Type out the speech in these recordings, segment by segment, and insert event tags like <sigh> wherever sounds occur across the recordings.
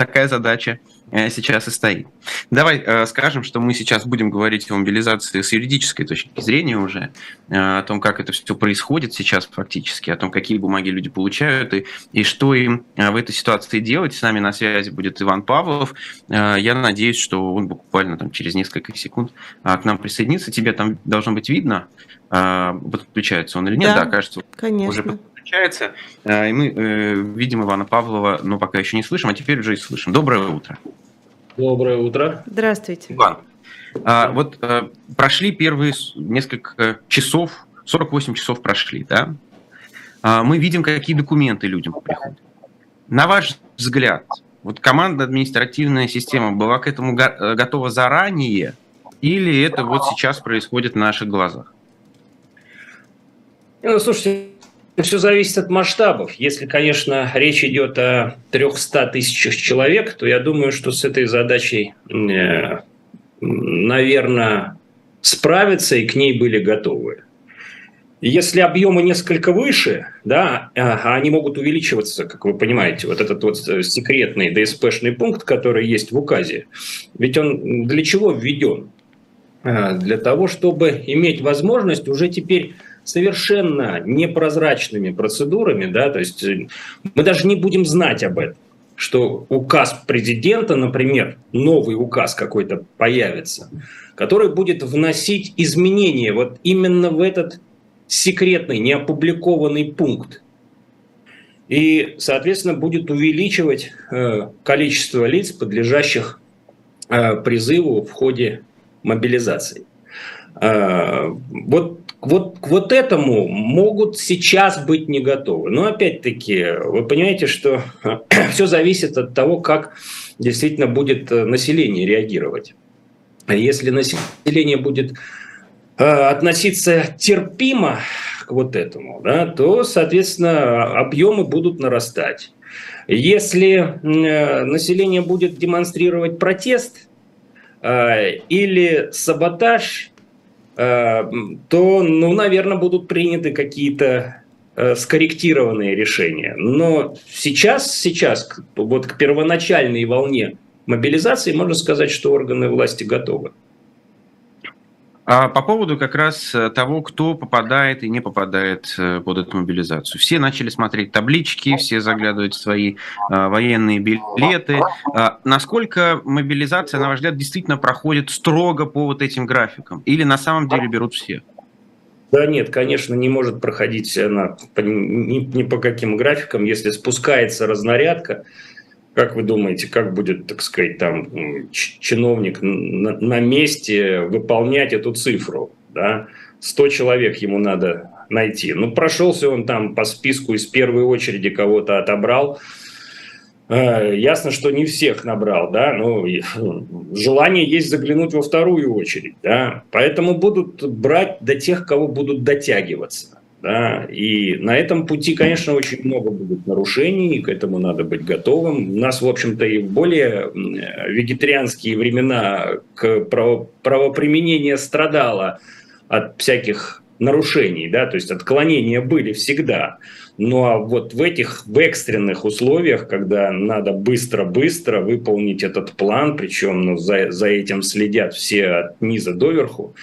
такая задача Э, сейчас и стоит. Давай э, скажем, что мы сейчас будем говорить о мобилизации с юридической точки зрения уже, э, о том, как это все происходит сейчас фактически, о том, какие бумаги люди получают и, и что им в этой ситуации делать. С нами на связи будет Иван Павлов. Я надеюсь, что он буквально там через несколько секунд к нам присоединится. Тебе там должно быть видно, подключается он или нет. Да, да кажется, конечно. уже подключается. Э, и мы э, видим Ивана Павлова, но пока еще не слышим, а теперь уже и слышим. Доброе утро. Доброе утро. Здравствуйте. Иван, а, вот а, прошли первые несколько часов, 48 часов прошли, да? А, мы видим, какие документы людям приходят. На ваш взгляд, вот команда административная система была к этому го- готова заранее, или это вот сейчас происходит на наших глазах? Ну, слушайте, все зависит от масштабов. Если, конечно, речь идет о 300 тысячах человек, то я думаю, что с этой задачей, э, наверное, справиться и к ней были готовы. Если объемы несколько выше, да, а они могут увеличиваться, как вы понимаете, вот этот вот секретный ДСПшный пункт, который есть в указе, ведь он для чего введен? Э, для того, чтобы иметь возможность уже теперь совершенно непрозрачными процедурами, да, то есть э, мы даже не будем знать об этом, что указ президента, например, новый указ какой-то появится, который будет вносить изменения вот именно в этот секретный, неопубликованный пункт. И, соответственно, будет увеличивать э, количество лиц, подлежащих э, призыву в ходе мобилизации. Вот вот к вот этому могут сейчас быть не готовы. Но опять-таки, вы понимаете, что <clears throat> все зависит от того, как действительно будет э, население реагировать. Если население будет э, относиться терпимо к вот этому, да, то, соответственно, объемы будут нарастать. Если э, население будет демонстрировать протест или саботаж, то, ну, наверное, будут приняты какие-то э, скорректированные решения. Но сейчас, сейчас, вот к первоначальной волне мобилизации, можно сказать, что органы власти готовы. А по поводу как раз э, того, кто попадает и не попадает э, под эту мобилизацию. Все начали смотреть таблички, все заглядывают в свои а, военные билеты. А, насколько мобилизация, на ваш взгляд, действительно проходит строго по вот этим графикам? Или на самом деле берут все? Да нет, конечно, не может проходить она ни, ни по каким графикам. Если спускается разнарядка, как вы думаете, как будет, так сказать, там чиновник на, на месте выполнять эту цифру? Да? 100 человек ему надо найти. Ну, прошелся он там по списку из первой очереди кого-то отобрал. Э, ясно, что не всех набрал, да, но <laughs> желание есть заглянуть во вторую очередь, да. Поэтому будут брать до тех, кого будут дотягиваться. Да? И на этом пути, конечно, очень много будет нарушений, к этому надо быть готовым. У нас, в общем-то, и в более вегетарианские времена к право, правоприменение страдало от всяких нарушений, да, то есть отклонения были всегда. Ну а вот в этих в экстренных условиях, когда надо быстро-быстро выполнить этот план, причем ну, за, за этим следят все от низа до верху,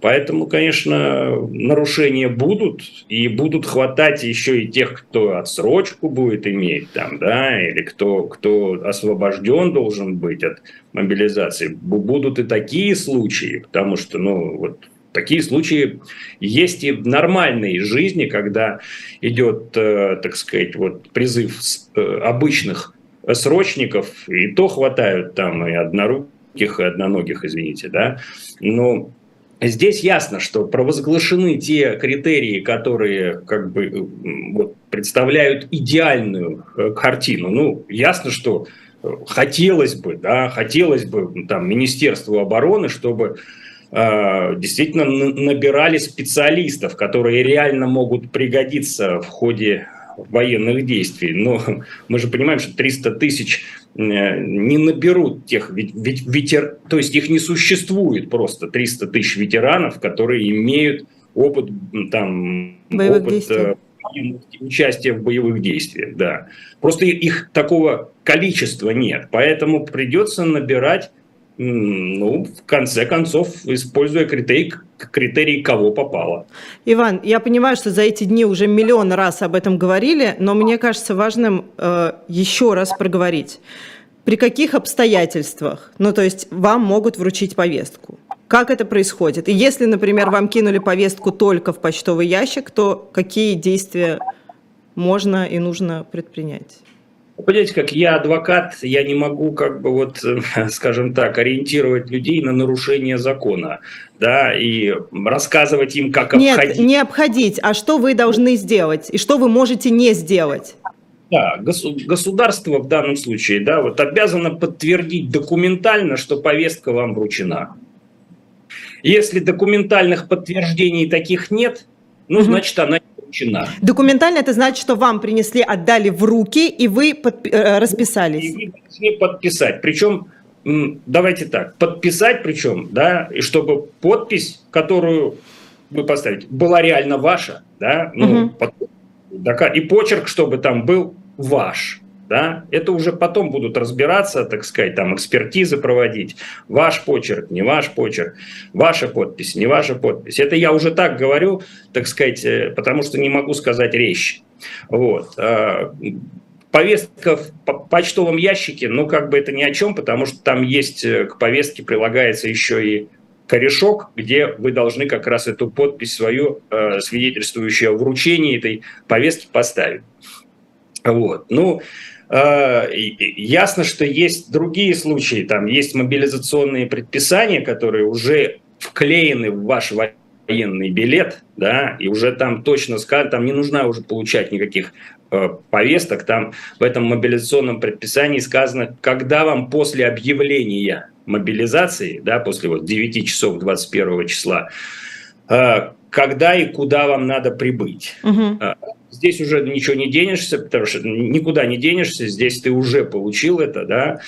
поэтому, конечно, нарушения будут, и будут хватать еще и тех, кто отсрочку будет иметь там, да, или кто, кто освобожден должен быть от мобилизации. Будут и такие случаи, потому что, ну, вот Такие случаи есть и в нормальной жизни, когда идет, э, так сказать, вот призыв э, обычных срочников, и то хватают там и одноруких, и одноногих, извините, да. Но здесь ясно, что провозглашены те критерии, которые как бы э, вот, представляют идеальную картину. Ну, ясно, что хотелось бы, да, хотелось бы там Министерству обороны, чтобы действительно набирали специалистов, которые реально могут пригодиться в ходе военных действий. Но мы же понимаем, что 300 тысяч э, не наберут тех, ведь, ведь ветер, то есть их не существует просто 300 тысяч ветеранов, которые имеют опыт там боевых, опыт, действий. участия в боевых действиях, да. Просто их такого количества нет, поэтому придется набирать ну, в конце концов, используя критерий, критерий кого попало. Иван, я понимаю, что за эти дни уже миллион раз об этом говорили, но мне кажется важным э, еще раз проговорить. При каких обстоятельствах, ну то есть вам могут вручить повестку? Как это происходит? И если, например, вам кинули повестку только в почтовый ящик, то какие действия можно и нужно предпринять? Понимаете, как я адвокат, я не могу, как бы вот, <laughs> скажем так, ориентировать людей на нарушение закона, да, и рассказывать им, как Нет, обходить. Нет, не обходить, а что вы должны сделать и что вы можете не сделать. Да, государство в данном случае, да, вот обязано подтвердить документально, что повестка вам вручена. Если документальных подтверждений таких нет, ну, значит, она исключена. Документально это значит, что вам принесли, отдали в руки, и вы под, э, расписались. И вы должны подписать. Причем, давайте так, подписать причем, да, и чтобы подпись, которую вы поставите, была реально ваша, да, ну, угу. и почерк, чтобы там был ваш да, это уже потом будут разбираться, так сказать, там экспертизы проводить. Ваш почерк, не ваш почерк, ваша подпись, не ваша подпись. Это я уже так говорю, так сказать, э, потому что не могу сказать речь. Вот. А, повестка в почтовом ящике, ну, как бы это ни о чем, потому что там есть, э, к повестке прилагается еще и корешок, где вы должны как раз эту подпись свою, э, свидетельствующую о вручении этой повестки, поставить. Вот. Ну, ясно, что есть другие случаи, там есть мобилизационные предписания, которые уже вклеены в ваш военный билет, да, и уже там точно сказано, там не нужно уже получать никаких э, повесток, там в этом мобилизационном предписании сказано, когда вам после объявления мобилизации, да, после вот 9 часов 21 числа, э, когда и куда вам надо прибыть. Угу. Здесь уже ничего не денешься, потому что никуда не денешься, здесь ты уже получил это, да.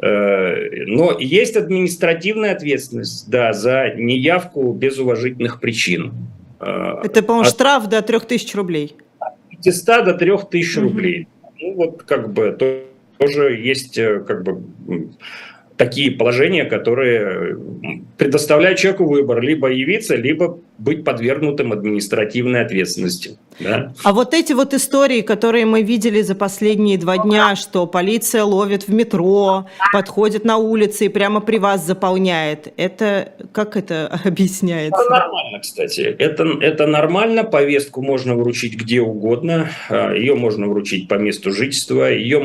Э, но есть административная ответственность, да, за неявку без уважительных причин. Э, это, по-моему, От... штраф до 3000 рублей. От 500 до 3000 угу. рублей. Ну, вот как бы тоже есть э, как бы такие положения, которые предоставляют человеку выбор, либо явиться, либо быть подвергнутым административной ответственности. Да? А вот эти вот истории, которые мы видели за последние два дня, что полиция ловит в метро, подходит на улице и прямо при вас заполняет, это как это <laughs> объясняется? Это нормально, кстати. Это, это нормально, повестку можно вручить где угодно, а, ее можно вручить по месту жительства, ее,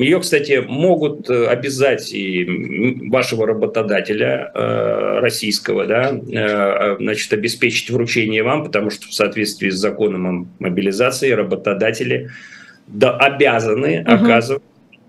ее кстати, могут э, обязать и вашего работодателя э, российского, да, э, значит, обеспечить обеспечить вручение вам, потому что в соответствии с законом о мобилизации работодатели да, обязаны угу. оказывать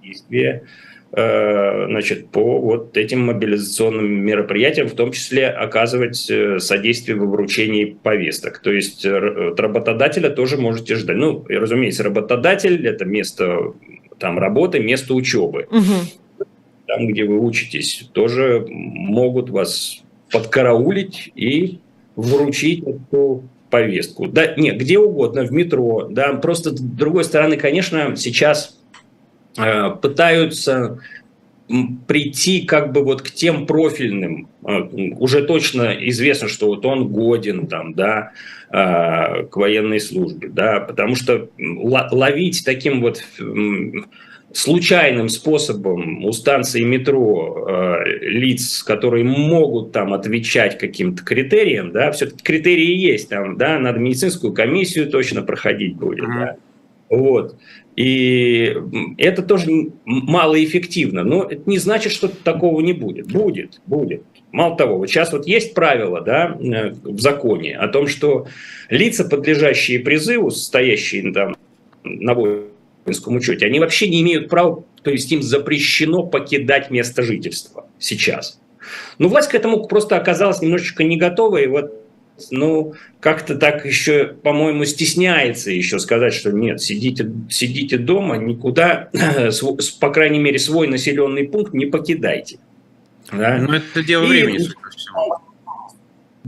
действия э, значит, по вот этим мобилизационным мероприятиям, в том числе оказывать э, содействие во вручении повесток. То есть э, от работодателя тоже можете ждать. Ну, и, разумеется, работодатель – это место там, работы, место учебы. Угу. Там, где вы учитесь, тоже могут вас подкараулить и вручить эту повестку. Да, нет, где угодно, в метро. Да, просто с другой стороны, конечно, сейчас э, пытаются прийти как бы вот к тем профильным, э, уже точно известно, что вот он годен там, да, э, к военной службе, да, потому что ловить таким вот случайным способом у станции метро э, лиц, которые могут там отвечать каким-то критериям, да, все-таки критерии есть там, да, надо медицинскую комиссию точно проходить будет, mm-hmm. да, вот. И это тоже малоэффективно. Но это не значит, что такого не будет. Будет, будет. Мало того, вот сейчас вот есть правило да, э, в законе о том, что лица, подлежащие призыву, стоящие там на войне, воинском учете, они вообще не имеют права, то есть им запрещено покидать место жительства сейчас. Но власть к этому просто оказалась немножечко не готова, и вот ну, как-то так еще, по-моему, стесняется еще сказать, что нет, сидите, сидите дома, никуда, <clears throat> по крайней мере, свой населенный пункт не покидайте. Да? Ну, это дело и, времени,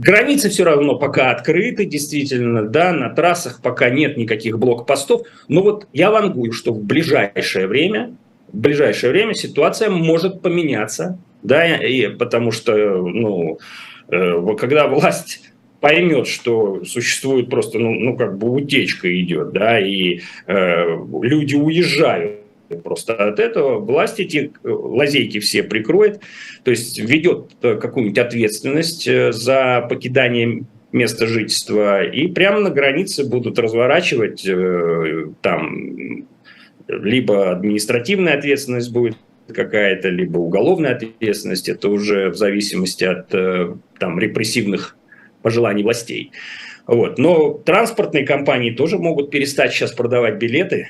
Границы все равно пока открыты, действительно, да, на трассах пока нет никаких блокпостов. Но вот я вангую, что в ближайшее время, в ближайшее время ситуация может поменяться, да, и потому что, ну, э, когда власть поймет, что существует просто, ну, ну как бы утечка идет, да, и э, люди уезжают просто от этого, власть эти э, лазейки все прикроет, то есть ведет э, какую-нибудь ответственность э, за покидание места жительства, и прямо на границе будут разворачивать там либо административная ответственность будет какая-то, либо уголовная ответственность, это уже в зависимости от там репрессивных пожеланий властей. Вот. Но транспортные компании тоже могут перестать сейчас продавать билеты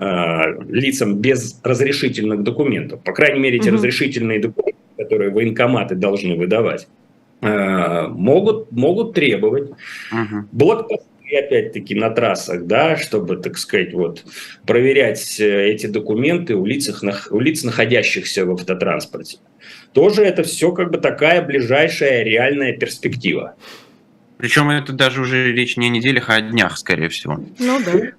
лицам без разрешительных документов. По крайней мере, эти угу. разрешительные документы, которые военкоматы должны выдавать, э, могут, могут требовать. Угу. Блокпосты опять-таки на трассах, да, чтобы, так сказать, вот проверять э, эти документы у лиц, у лиц, находящихся в автотранспорте тоже это все как бы такая ближайшая реальная перспектива. Причем это даже уже речь не о неделях, а о днях, скорее всего. Ну да.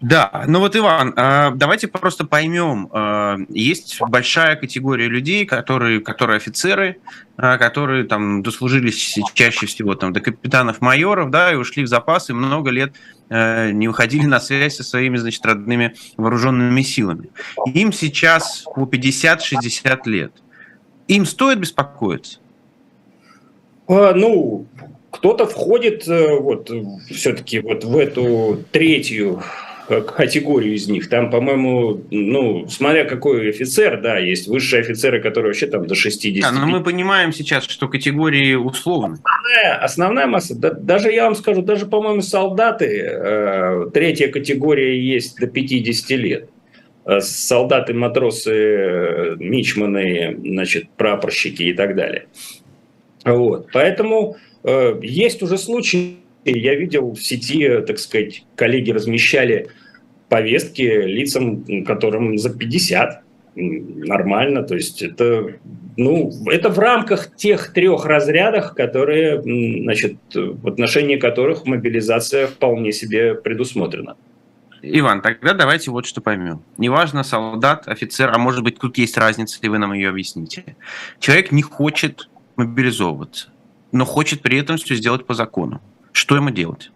Да, ну вот, Иван, а, давайте просто поймем. А, есть большая категория людей, которые, которые офицеры, а, которые там дослужились чаще всего там, до капитанов-майоров, да, и ушли в запас, и много лет не выходили на связь со своими, значит, родными вооруженными силами. Им сейчас по 50-60 лет. Им стоит беспокоиться? А, ну, кто-то входит э, вот все-таки вот в эту третью категорию из них. Там, по-моему, ну, смотря какой офицер, да, есть высшие офицеры, которые вообще там до 60. Да, но мы понимаем сейчас, что категории условны. Основная, основная масса, да, даже я вам скажу, даже, по-моему, солдаты, э, третья категория есть до 50 лет. Э, солдаты, матросы, э, мичманы, значит, прапорщики и так далее. Вот. Поэтому э, есть уже случаи, я видел в сети, так сказать, коллеги размещали повестки лицам, которым за 50, нормально, то есть это, ну, это в рамках тех трех разрядов, которые, значит, в отношении которых мобилизация вполне себе предусмотрена. Иван, тогда давайте вот что поймем. Неважно, солдат, офицер, а может быть тут есть разница, и вы нам ее объясните. Человек не хочет мобилизовываться, но хочет при этом все сделать по закону. Что ему делать?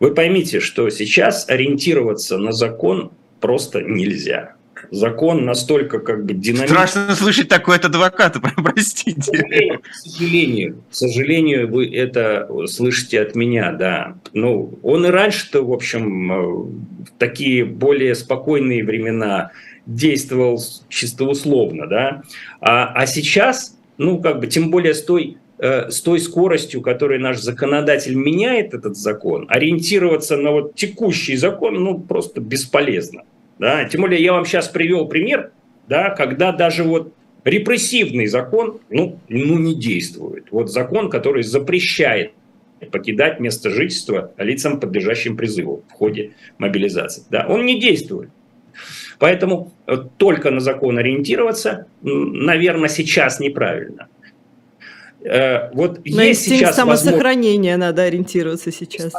Вы поймите, что сейчас ориентироваться на закон просто нельзя закон настолько как бы динамичный. Страшно слышать такое от адвоката, <laughs> простите. К сожалению, к сожалению, вы это слышите от меня, да. Ну, он и раньше-то, в общем, э, в такие более спокойные времена действовал чисто условно, да. А, а сейчас, ну, как бы, тем более с той э, с той скоростью, которой наш законодатель меняет этот закон, ориентироваться на вот текущий закон, ну, просто бесполезно. Да? Тем более я вам сейчас привел пример, да, когда даже вот репрессивный закон ну, ну, не действует. Вот закон, который запрещает покидать место жительства лицам, подлежащим призыву в ходе мобилизации. Да, он не действует. Поэтому э, только на закон ориентироваться, наверное, сейчас неправильно. Э, вот на есть инстинкт сейчас самосохранения возможно... надо ориентироваться сейчас.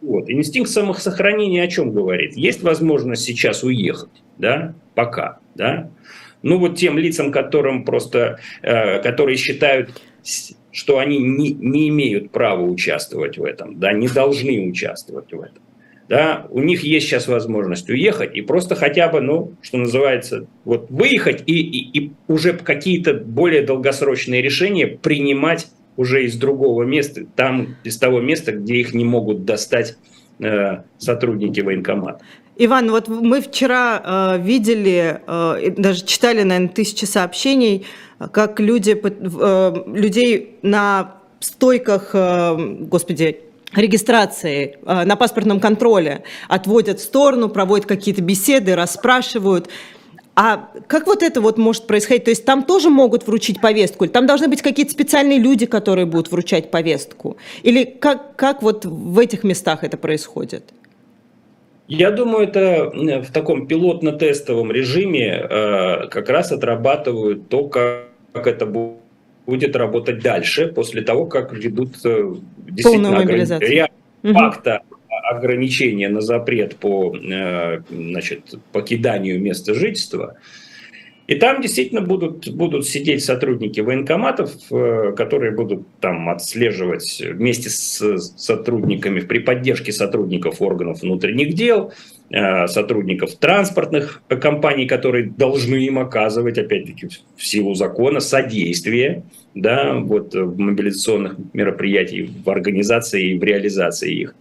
Вот. Инстинкт самосохранения о чем говорит? Есть возможность сейчас уехать, да, пока, да. Ну вот тем лицам, которым просто, э, которые считают, что они не, не имеют права участвовать в этом, да, не должны участвовать в этом. Да, у них есть сейчас возможность уехать и просто хотя бы, ну, что называется, вот выехать и, и, и уже какие-то более долгосрочные решения принимать уже из другого места, там из того места, где их не могут достать э, сотрудники военкомата. Иван, вот мы вчера э, видели, э, даже читали, наверное, тысячи сообщений, как люди, э, людей на стойках, э, господи, регистрации э, на паспортном контроле отводят в сторону, проводят какие-то беседы, расспрашивают. А как вот это вот может происходить? То есть там тоже могут вручить повестку? Или там должны быть какие-то специальные люди, которые будут вручать повестку? Или как, как вот в этих местах это происходит? Я думаю, это в таком пилотно-тестовом режиме э, как раз отрабатывают то, как, как это будет будет работать дальше, после того, как ведут э, действительно ограни... факта ограничения на запрет по э, значит, покиданию места жительства – и там действительно будут, будут сидеть сотрудники военкоматов, э, которые будут там отслеживать вместе с сотрудниками, при поддержке сотрудников органов внутренних дел, сотрудников транспортных компаний, которые должны им оказывать, опять-таки, в силу закона, содействие да, вот, в мобилизационных мероприятиях, в организации и в реализации их.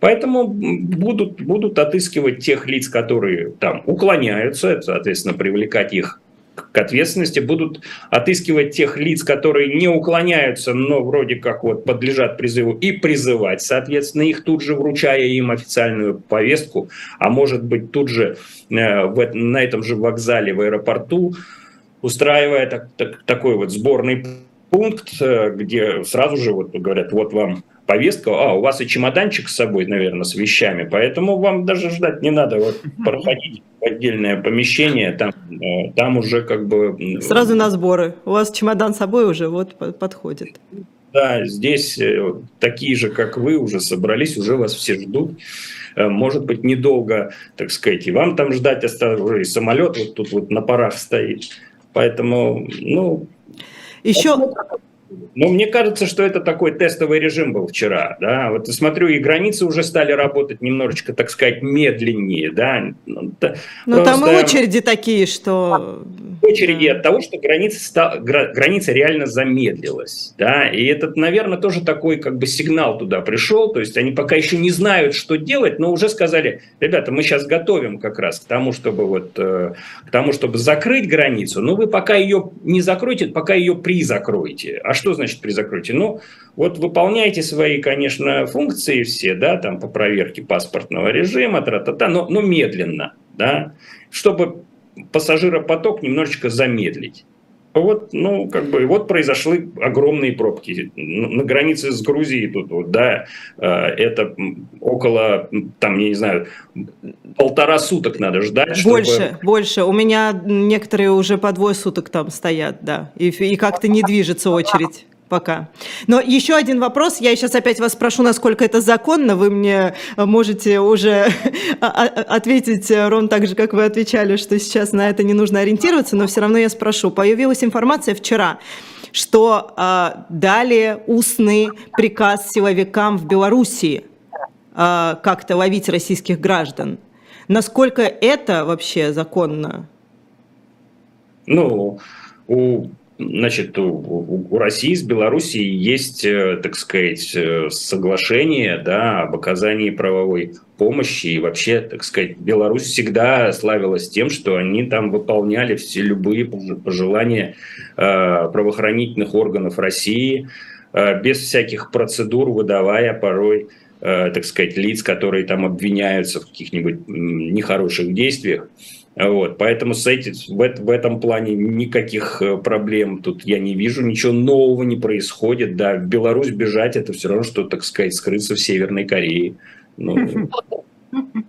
Поэтому будут, будут отыскивать тех лиц, которые там уклоняются, соответственно, привлекать их к ответственности, будут отыскивать тех лиц, которые не уклоняются, но вроде как вот подлежат призыву, и призывать, соответственно, их тут же вручая им официальную повестку, а может быть тут же э, в, на этом же вокзале в аэропорту, устраивая так, так, такой вот сборный пункт, э, где сразу же вот говорят, вот вам повестка, а, у вас и чемоданчик с собой, наверное, с вещами, поэтому вам даже ждать не надо, вот проходить в отдельное помещение, там, э, там уже как бы... Сразу на сборы, у вас чемодан с собой уже вот подходит. Да, здесь э, такие же, как вы, уже собрались, уже вас все ждут. Э, может быть, недолго, так сказать, и вам там ждать осталось, уже и самолет вот тут вот на парах стоит. Поэтому, ну... Еще... Ну, мне кажется, что это такой тестовый режим был вчера, да, вот смотрю, и границы уже стали работать немножечко, так сказать, медленнее, да. Ну, ну там и очереди такие, что... Очереди от того, что граница, граница реально замедлилась, да, и этот, наверное, тоже такой как бы сигнал туда пришел, то есть они пока еще не знают, что делать, но уже сказали, ребята, мы сейчас готовим как раз к тому, чтобы вот, э, к тому, чтобы закрыть границу, но вы пока ее не закроете, пока ее призакроете. А что значит при закрытии? Ну, вот выполняйте свои, конечно, функции все, да, там по проверке паспортного режима, тра-та-та, но, но медленно, да, чтобы пассажиропоток немножечко замедлить. Вот, ну, как бы, вот произошли огромные пробки на границе с Грузией тут, вот, да, э, это около, там, я не знаю, полтора суток надо ждать. Больше, чтобы... больше. У меня некоторые уже по двое суток там стоят, да, и, и как-то не движется очередь пока. Но еще один вопрос. Я сейчас опять вас спрошу, насколько это законно. Вы мне можете уже <laughs> ответить ровно так же, как вы отвечали, что сейчас на это не нужно ориентироваться, но все равно я спрошу. Появилась информация вчера, что э, дали устный приказ силовикам в Белоруссии э, как-то ловить российских граждан. Насколько это вообще законно? Ну, у Значит, у, у России с Белоруссией есть, э, так сказать, э, соглашение да, об оказании правовой помощи. И вообще, так сказать, Беларусь всегда славилась тем, что они там выполняли все любые пожелания э, правоохранительных органов России, без всяких процедур, выдавая порой, так сказать, лиц, которые там обвиняются в каких-нибудь нехороших действиях. Вот, поэтому с этим, в, в этом плане никаких э, проблем тут я не вижу, ничего нового не происходит. Да, в Беларусь бежать это все равно, что, так сказать, скрыться в Северной Корее. Ну,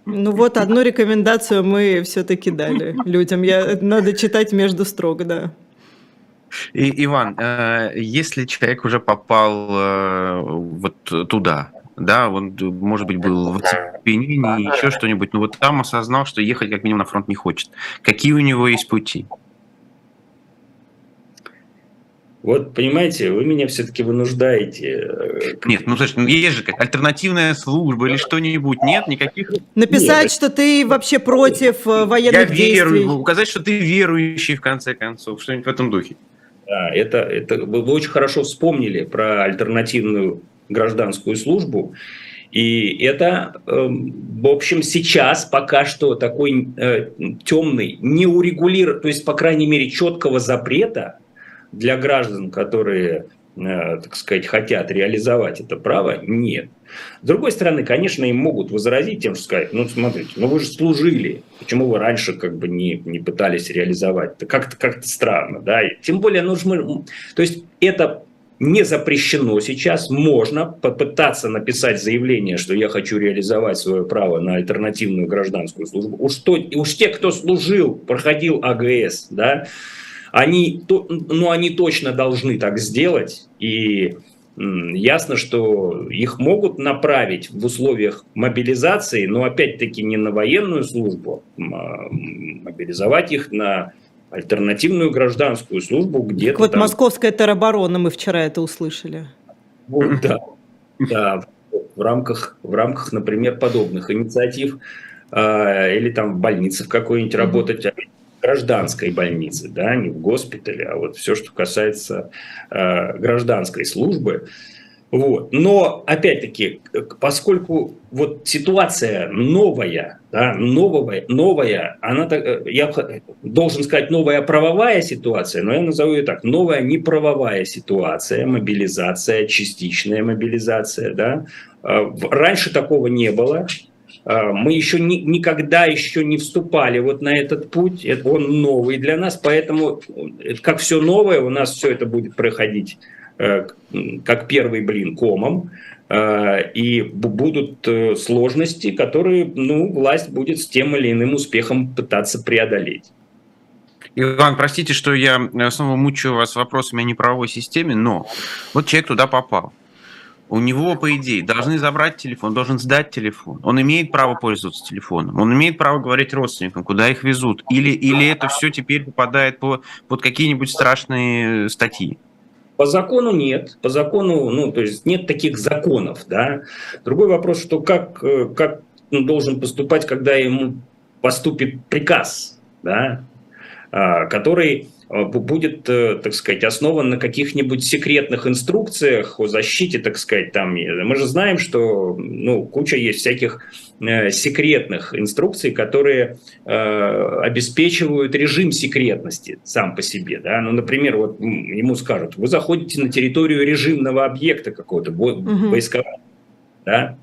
ну вот одну рекомендацию мы все-таки дали людям. Я, надо читать между строк, да. И, Иван, э, если человек уже попал э, вот туда, да, он, может быть, был в оцепенении, еще что-нибудь, но вот там осознал, что ехать как минимум на фронт не хочет. Какие у него есть пути? Вот, понимаете, вы меня все-таки вынуждаете. Э, нет, ну, слушай, ну, есть же как альтернативная служба или что-нибудь. Нет никаких... Написать, Нет. что ты вообще против э, военных Я действий. верую, указать, что ты верующий, в конце концов, что-нибудь в этом духе. Да, это, это вы очень хорошо вспомнили про альтернативную гражданскую службу. И это, эм, в общем, сейчас пока что такой э, темный, не урегулирован, то есть, по крайней мере, четкого запрета для граждан, которые, э, так сказать, хотят реализовать это право, нет. С другой стороны, конечно, им могут возразить тем, что сказать, ну, смотрите, ну вы же служили, почему вы раньше как бы не, не пытались реализовать? Это как-то как странно, да? Тем более, ну, мы, то есть это не запрещено сейчас, можно попытаться написать заявление, что я хочу реализовать свое право на альтернативную гражданскую службу. Уж, то, уж те, кто служил, проходил АГС, да, Они, ну, они точно должны так сделать, и Ясно, что их могут направить в условиях мобилизации, но опять-таки не на военную службу, а мобилизовать их на альтернативную гражданскую службу где-то. Вот там... московская тероборона, мы вчера это услышали. Вот, да, да, в рамках, в рамках, например, подобных инициатив э, или там в больнице в какой-нибудь работать, гражданской больнице, да, не в госпитале, а вот все, что касается э, гражданской службы. Вот. Но, опять-таки, поскольку вот ситуация новая, да, новая, новая, она, э, я должен сказать, новая правовая ситуация, но я назову ее так, новая неправовая ситуация, мобилизация, частичная мобилизация, да. Э, раньше такого не было, а, мы еще ни, никогда еще не вступали вот на этот путь, это он новый для нас, поэтому э, как все новое, у нас все это будет проходить как первый блин комом, э, и будут сложности, которые ну, власть будет с тем или иным успехом пытаться преодолеть. Иван, простите, что я снова мучаю вас вопросами о неправовой системе, но вот человек туда попал у него, по идее, должны забрать телефон, должен сдать телефон. Он имеет право пользоваться телефоном, он имеет право говорить родственникам, куда их везут. Или, или это все теперь попадает по, под какие-нибудь страшные статьи? По закону нет. По закону, ну, то есть нет таких законов, да. Другой вопрос, что как, э, как он должен поступать, когда ему поступит приказ, да, а, который будет, э, так сказать, основан на каких-нибудь секретных инструкциях о защите, так сказать, там. Мы же знаем, что ну, куча есть всяких э, секретных инструкций, которые э, обеспечивают режим секретности сам по себе. Да? Ну, например, вот ему скажут, вы заходите на территорию режимного объекта какого-то, угу. войскового, да?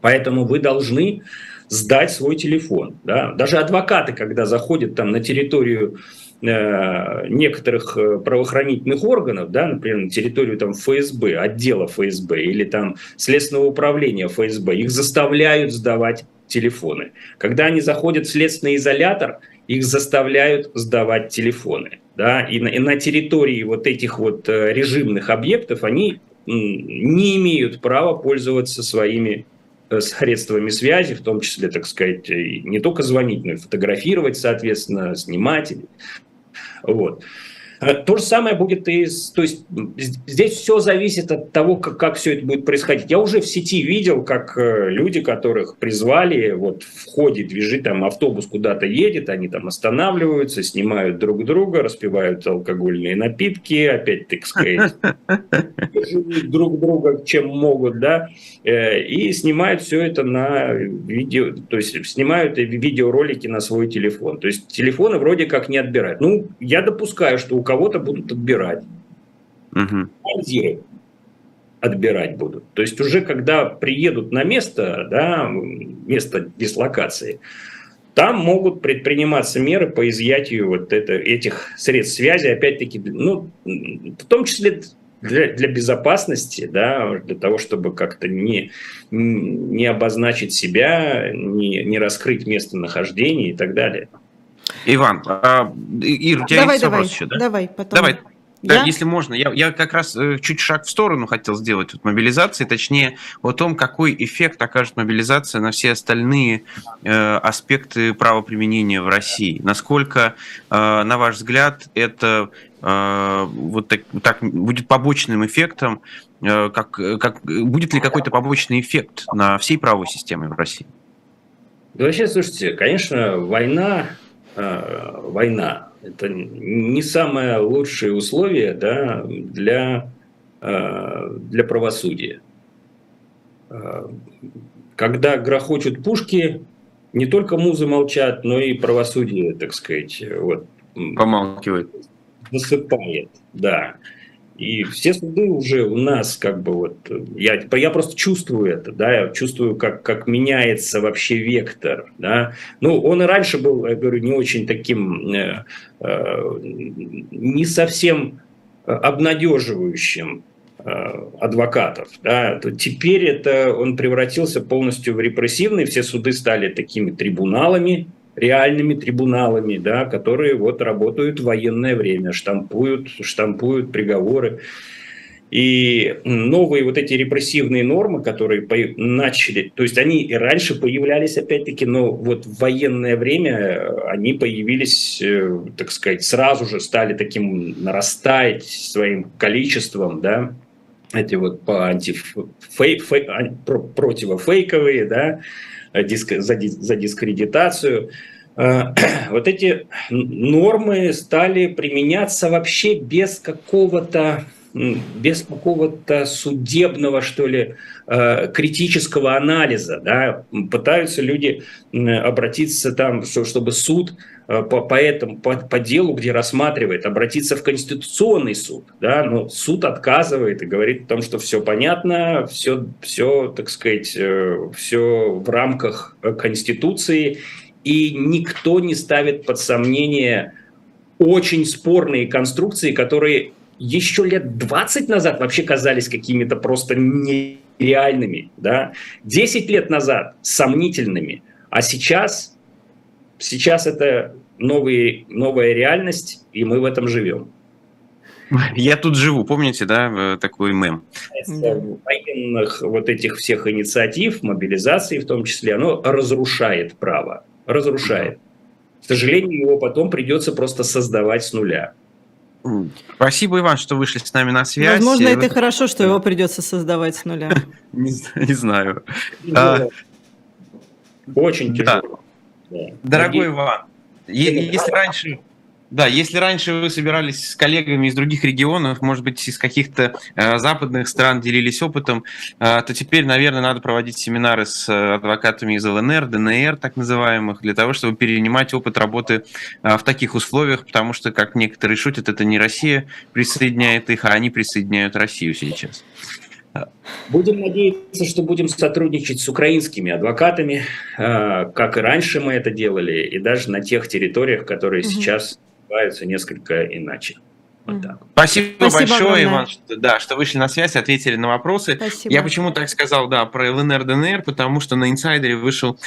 поэтому вы должны сдать свой телефон. Да? Даже адвокаты, когда заходят там на территорию Э, некоторых э, правоохранительных органов, да, например, на территорию там, ФСБ, отдела ФСБ или там Следственного управления ФСБ, их заставляют сдавать телефоны. Когда они заходят в следственный изолятор, их заставляют сдавать телефоны. Да? И, на, и на территории вот этих вот э, режимных объектов они не имеют права пользоваться своими средствами связи, в том числе, так сказать, не только звонить, но и фотографировать, соответственно, снимать вот. Э, то же самое будет и... То есть здесь все зависит от того, как, как все это будет происходить. Я уже в сети видел, как э, люди, которых призвали, вот в ходе движи, там автобус куда-то едет, они там останавливаются, снимают друг друга, распивают алкогольные напитки, опять, так сказать, друг друга чем могут, да, э, и снимают все это на видео, то есть снимают видеоролики на свой телефон. То есть телефоны вроде как не отбирают. Ну, я допускаю, что у кого-то будут отбирать. Угу. отбирать будут. То есть уже когда приедут на место, да, место дислокации, там могут предприниматься меры по изъятию вот это, этих средств связи, опять-таки, ну, в том числе для, для безопасности, да, для того, чтобы как-то не, не обозначить себя, не, не раскрыть местонахождение и так далее. Иван, а, Ир, у тебя давай, есть давай, вопрос еще, да? Давай, потом. Давай, да, если можно, я, я как раз э, чуть шаг в сторону хотел сделать от мобилизации, точнее о том, какой эффект окажет мобилизация на все остальные э, аспекты правоприменения в России. Насколько, э, на ваш взгляд, это э, вот так, так будет побочным эффектом, э, как, как, будет ли какой-то побочный эффект на всей правовой системе в России? Да вообще, слушайте, конечно, война Э, война. Это не самое лучшее условие да, для, э, для правосудия. Э, когда грохочут пушки, не только музы молчат, но и правосудие, так сказать, вот, помалкивает. Засыпает, да. И все суды уже у нас как бы вот, я, я просто чувствую это, да, я чувствую, как, как меняется вообще вектор, да. Ну, он и раньше был, я говорю, не очень таким, э, э, не совсем обнадеживающим э, адвокатов, да, то теперь это он превратился полностью в репрессивный, все суды стали такими трибуналами, реальными трибуналами, да, которые вот работают в военное время, штампуют, штампуют приговоры. И новые вот эти репрессивные нормы, которые начали, то есть они и раньше появлялись, опять-таки, но вот в военное время они появились, э, так сказать, сразу же стали таким нарастать своим количеством, да, эти вот по антифейк, фей, противофейковые, да, диск, за, за дискредитацию. Э, <clears throat> вот эти нормы стали применяться вообще без какого-то без какого-то судебного, что ли, э, критического анализа, да, пытаются люди обратиться там, чтобы суд э, по, по, этому, по, по делу, где рассматривает, обратиться в Конституционный суд, да, но суд отказывает и говорит о том, что все понятно, все, все так сказать, э, все в рамках Конституции, и никто не ставит под сомнение очень спорные конструкции, которые еще лет 20 назад вообще казались какими-то просто нереальными, да, 10 лет назад сомнительными, а сейчас, сейчас это новый, новая реальность, и мы в этом живем. Я тут живу, помните, да, такой мем? Военных вот этих всех инициатив, мобилизации в том числе, оно разрушает право, разрушает. К сожалению, его потом придется просто создавать с нуля. Спасибо, Иван, что вышли с нами на связь. Возможно, это хорошо, что его придется создавать с нуля. <laughs> Не знаю. А, Очень тяжело. Дорогой Иван, если раньше да, если раньше вы собирались с коллегами из других регионов, может быть, из каких-то э, западных стран делились опытом, э, то теперь, наверное, надо проводить семинары с э, адвокатами из ЛНР, ДНР, так называемых, для того, чтобы перенимать опыт работы э, в таких условиях, потому что, как некоторые шутят, это не Россия присоединяет их, а они присоединяют Россию сейчас. Будем надеяться, что будем сотрудничать с украинскими адвокатами, э, как и раньше мы это делали, и даже на тех территориях, которые угу. сейчас называются несколько иначе. Вот так. Спасибо, Спасибо большое, огромное. Иван, что, да, что вышли на связь, ответили на вопросы. Спасибо. Я почему так сказал, да, про ЛНР, ДНР, потому что на инсайдере вышел